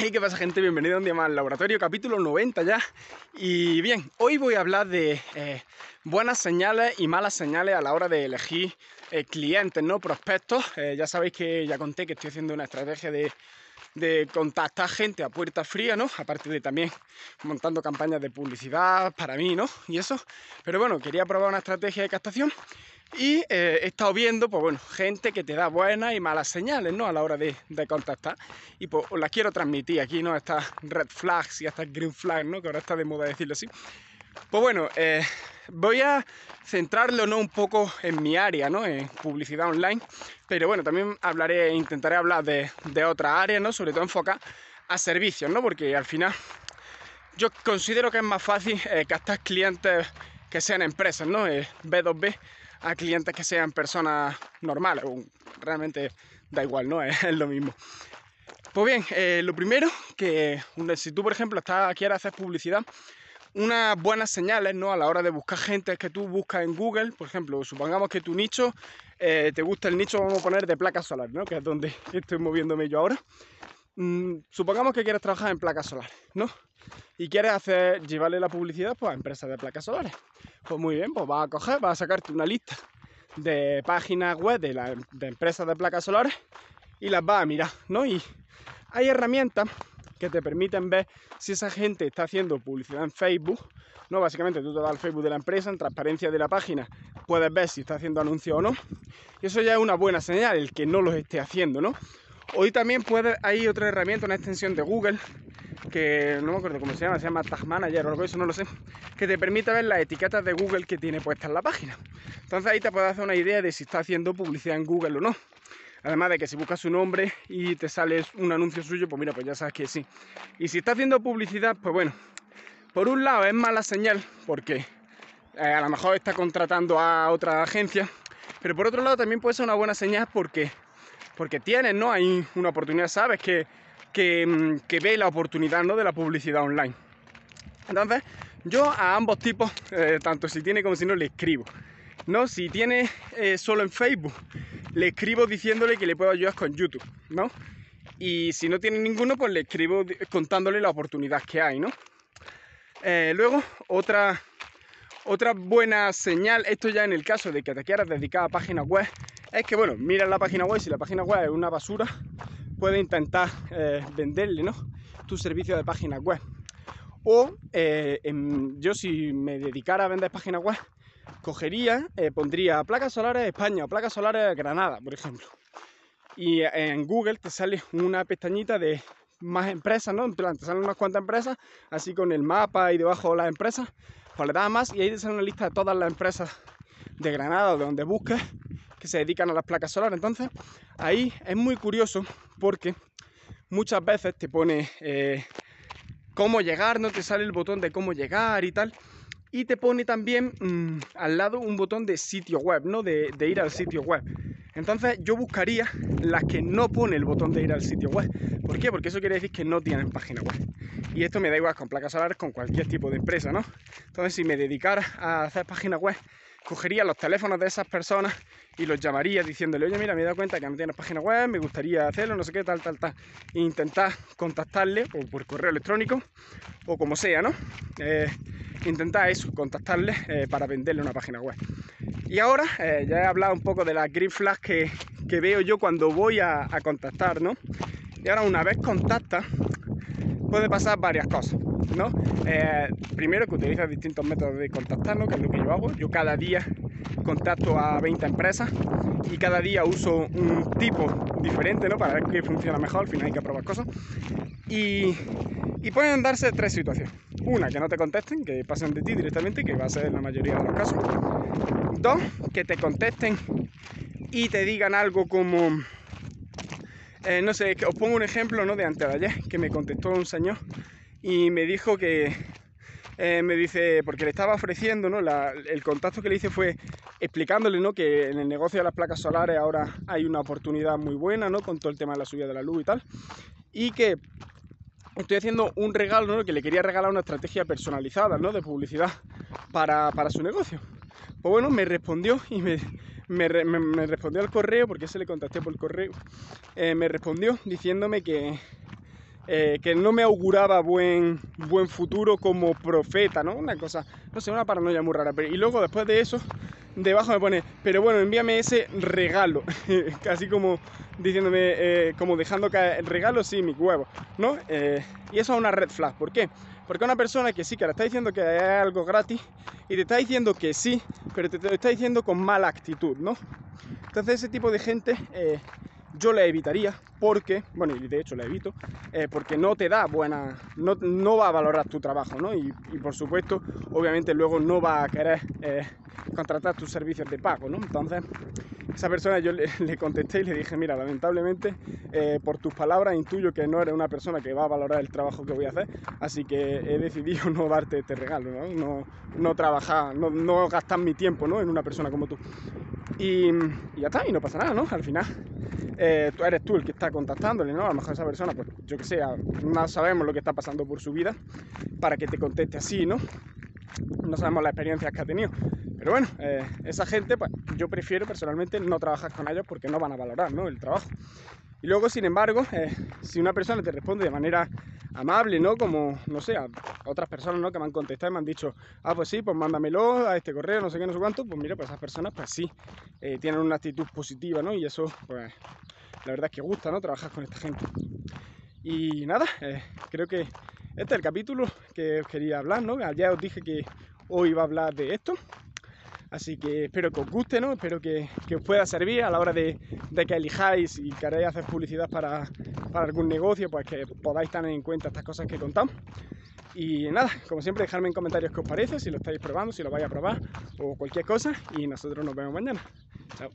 Hey, ¿qué pasa gente? Bienvenido a un día más al laboratorio, capítulo 90 ya. Y bien, hoy voy a hablar de eh, buenas señales y malas señales a la hora de elegir eh, clientes, ¿no? Prospectos. Eh, ya sabéis que ya conté que estoy haciendo una estrategia de, de contactar gente a puerta fría, ¿no? Aparte de también montando campañas de publicidad para mí, ¿no? Y eso. Pero bueno, quería probar una estrategia de captación y eh, he estado viendo, pues bueno, gente que te da buenas y malas señales, ¿no? A la hora de, contactar. Y pues os las quiero transmitir aquí, ¿no? Estas red flags y estas green flags, ¿no? Que ahora está de moda decirlo así. Pues bueno, eh, voy a centrarlo, ¿no? Un poco en mi área, ¿no? En publicidad online. Pero bueno, también hablaré, intentaré hablar de, de otras áreas, ¿no? Sobre todo enfocar a servicios, ¿no? Porque al final yo considero que es más fácil eh, captar clientes que sean empresas, ¿no? B2B a clientes que sean personas normales. Realmente da igual, ¿no? Es, lo mismo. Pues bien, eh, lo primero que si tú, por ejemplo, estás, quieres hacer publicidad, unas buenas señales ¿no? a la hora de buscar gente que tú buscas en Google, por ejemplo, supongamos que tu nicho, eh, te gusta el nicho, vamos a poner de placas solares, ¿no? que es donde estoy moviéndome yo ahora. Mm, supongamos que quieres trabajar en placas solares, ¿no? Y quieres hacer, llevarle la publicidad pues, a empresas de placas solares. Pues muy bien, pues vas a coger, vas a sacarte una lista de páginas web de, la, de empresas de placas solares y las vas a mirar, ¿no? Y hay herramientas que te permiten ver si esa gente está haciendo publicidad en Facebook, ¿no? Básicamente tú te vas al Facebook de la empresa, en transparencia de la página, puedes ver si está haciendo anuncios o no. Y eso ya es una buena señal, el que no los esté haciendo, ¿no? Hoy también puede, hay otra herramienta, una extensión de Google, que no me acuerdo cómo se llama, se llama Tag Manager o algo eso, no lo sé, que te permite ver las etiquetas de Google que tiene puestas en la página. Entonces ahí te puedes hacer una idea de si está haciendo publicidad en Google o no. Además de que si buscas su nombre y te sale un anuncio suyo, pues mira, pues ya sabes que sí. Y si está haciendo publicidad, pues bueno, por un lado es mala señal porque eh, a lo mejor está contratando a otra agencia, pero por otro lado también puede ser una buena señal porque, porque tienes, ¿no? Hay una oportunidad, sabes que, que, mm, ve la oportunidad, ¿no? De la publicidad online. Entonces, yo a ambos tipos, eh, tanto si tiene como si no, le escribo. ¿no? Si tiene eh, solo en Facebook, le escribo diciéndole que le puedo ayudar con YouTube, ¿no? Y si no tiene ninguno, pues le escribo contándole la oportunidad que hay, ¿no? Eh, luego, otra, otra buena señal, esto ya en el caso de que te quieras dedicar a páginas web, es que, bueno, mira la página web, si la página web es una basura, puedes intentar eh, venderle, ¿no? Tu servicio de página web. O yo si me dedicara a vender páginas web, cogería, eh, pondría placas solares España o placas solares Granada, por ejemplo. Y en Google te sale una pestañita de más empresas, ¿no? En plan, te salen unas cuantas empresas, así con el mapa y debajo las empresas, pues le das más y ahí te sale una lista de todas las empresas de Granada o de donde busques que se dedican a las placas solares. Entonces, ahí es muy curioso porque muchas veces te pone eh, cómo llegar, no te sale el botón de cómo llegar y tal y te pone también mm, al lado un botón de sitio web, ¿no? De, ir al sitio web. Entonces yo buscaría las que no pone el botón de ir al sitio web. ¿Por qué? Porque eso quiere decir que no tienen página web. Y esto me da igual con placas solares, con cualquier tipo de empresa, ¿no? Entonces si me dedicara a hacer página web, cogería los teléfonos de esas personas y los llamaría diciéndole, oye, mira, me he dado cuenta que no tienes página web, me gustaría hacerlo, no sé qué, tal, tal, tal. E intentar contactarle o por correo electrónico o como sea, ¿no? Eh, intentar eso, contactarle eh, para venderle una página web. Y ahora eh, ya he hablado un poco de las green flags que, veo yo cuando voy a, contactar, ¿no? Y ahora una vez contacta, puede pasar varias cosas, ¿no? Eh, primero que utilizas distintos métodos de contactar, ¿no? Que es lo que yo hago. Yo cada día contacto a 20 empresas y cada día uso un tipo diferente, ¿no? Para ver qué funciona mejor, al final hay que probar cosas. Y, y pueden darse tres situaciones. Una, que no te contesten, que pasen de ti directamente, que va a ser la mayoría de los casos. Dos, que te contesten y te digan algo como, eh, no sé, os pongo un ejemplo ¿no? de antes ayer, que me contestó un señor y me dijo que, eh, me dice, porque le estaba ofreciendo, ¿no? el contacto que le hice fue explicándole, ¿no? Que en el negocio de las placas solares ahora hay una oportunidad muy buena, ¿no? Con todo el tema de la subida de la luz y tal. Y que estoy haciendo un regalo, ¿no? Que le quería regalar una estrategia personalizada, ¿no? De publicidad para, su negocio. Pues bueno, me respondió y me, me, respondió al correo, porque se le contacté por el correo, eh, me respondió diciéndome que, eh, que no me auguraba buen, buen futuro como profeta, ¿no? Una cosa, no sé, una paranoia muy rara. Pero, y luego después de eso, debajo me pone, pero bueno, envíame ese regalo, casi como diciéndome, eh, como dejando caer, regalo sí, mi huevo, ¿no? Y eso es una red flag, ¿por qué? Porque una persona que sí, que le está diciendo que es algo gratis y te está diciendo que sí, pero te, lo está diciendo con mala actitud, ¿no? Entonces ese tipo de gente yo la evitaría porque, bueno, y de hecho la evito, eh, porque no te da buena, no, no, va a valorar tu trabajo, ¿no? Y, por supuesto, obviamente luego no va a querer eh, contratar tus servicios de pago, ¿no? Entonces, esa persona yo le, contesté y le dije, mira, lamentablemente eh, por tus palabras intuyo que no eres una persona que va a valorar el trabajo que voy a hacer, así que he decidido no darte este regalo, ¿no? No, no trabajar, no, no gastar mi tiempo, ¿no? En una persona como tú. Y, y ya está, y no pasa nada, ¿no? Al final eh, tú eres tú el que está contactándole, ¿no? A lo mejor esa persona, pues yo que sé, no sabemos lo que está pasando por su vida para que te conteste así, ¿no? No sabemos las experiencias que ha tenido. Pero bueno, eh, esa gente, pues yo prefiero personalmente no trabajar con ellos porque no van a valorar, ¿no? El trabajo. Y luego, sin embargo, eh, si una persona te responde de manera amable, ¿no? Como, no sé, a otras personas, ¿no? Que me han contestado y me han dicho, ah, pues sí, pues mándamelo a este correo, no sé qué, no sé cuánto, pues mira, pues esas personas, pues sí, eh, tienen una actitud positiva, ¿no? Y eso, pues, la verdad es que gusta, ¿no? Trabajar con esta gente. Y nada, eh, creo que este es el capítulo que os quería hablar, ¿no? Ayer os dije que hoy iba a hablar de esto. Así que espero que os guste, ¿no? Espero que, os pueda servir a la hora de, que elijáis y queréis hacer publicidad para, algún negocio, pues que podáis tener en cuenta estas cosas que contamos. Y nada, como siempre, dejadme en comentarios qué os parece, si lo estáis probando, si lo vais a probar o cualquier cosa. Y nosotros nos vemos mañana. Chao.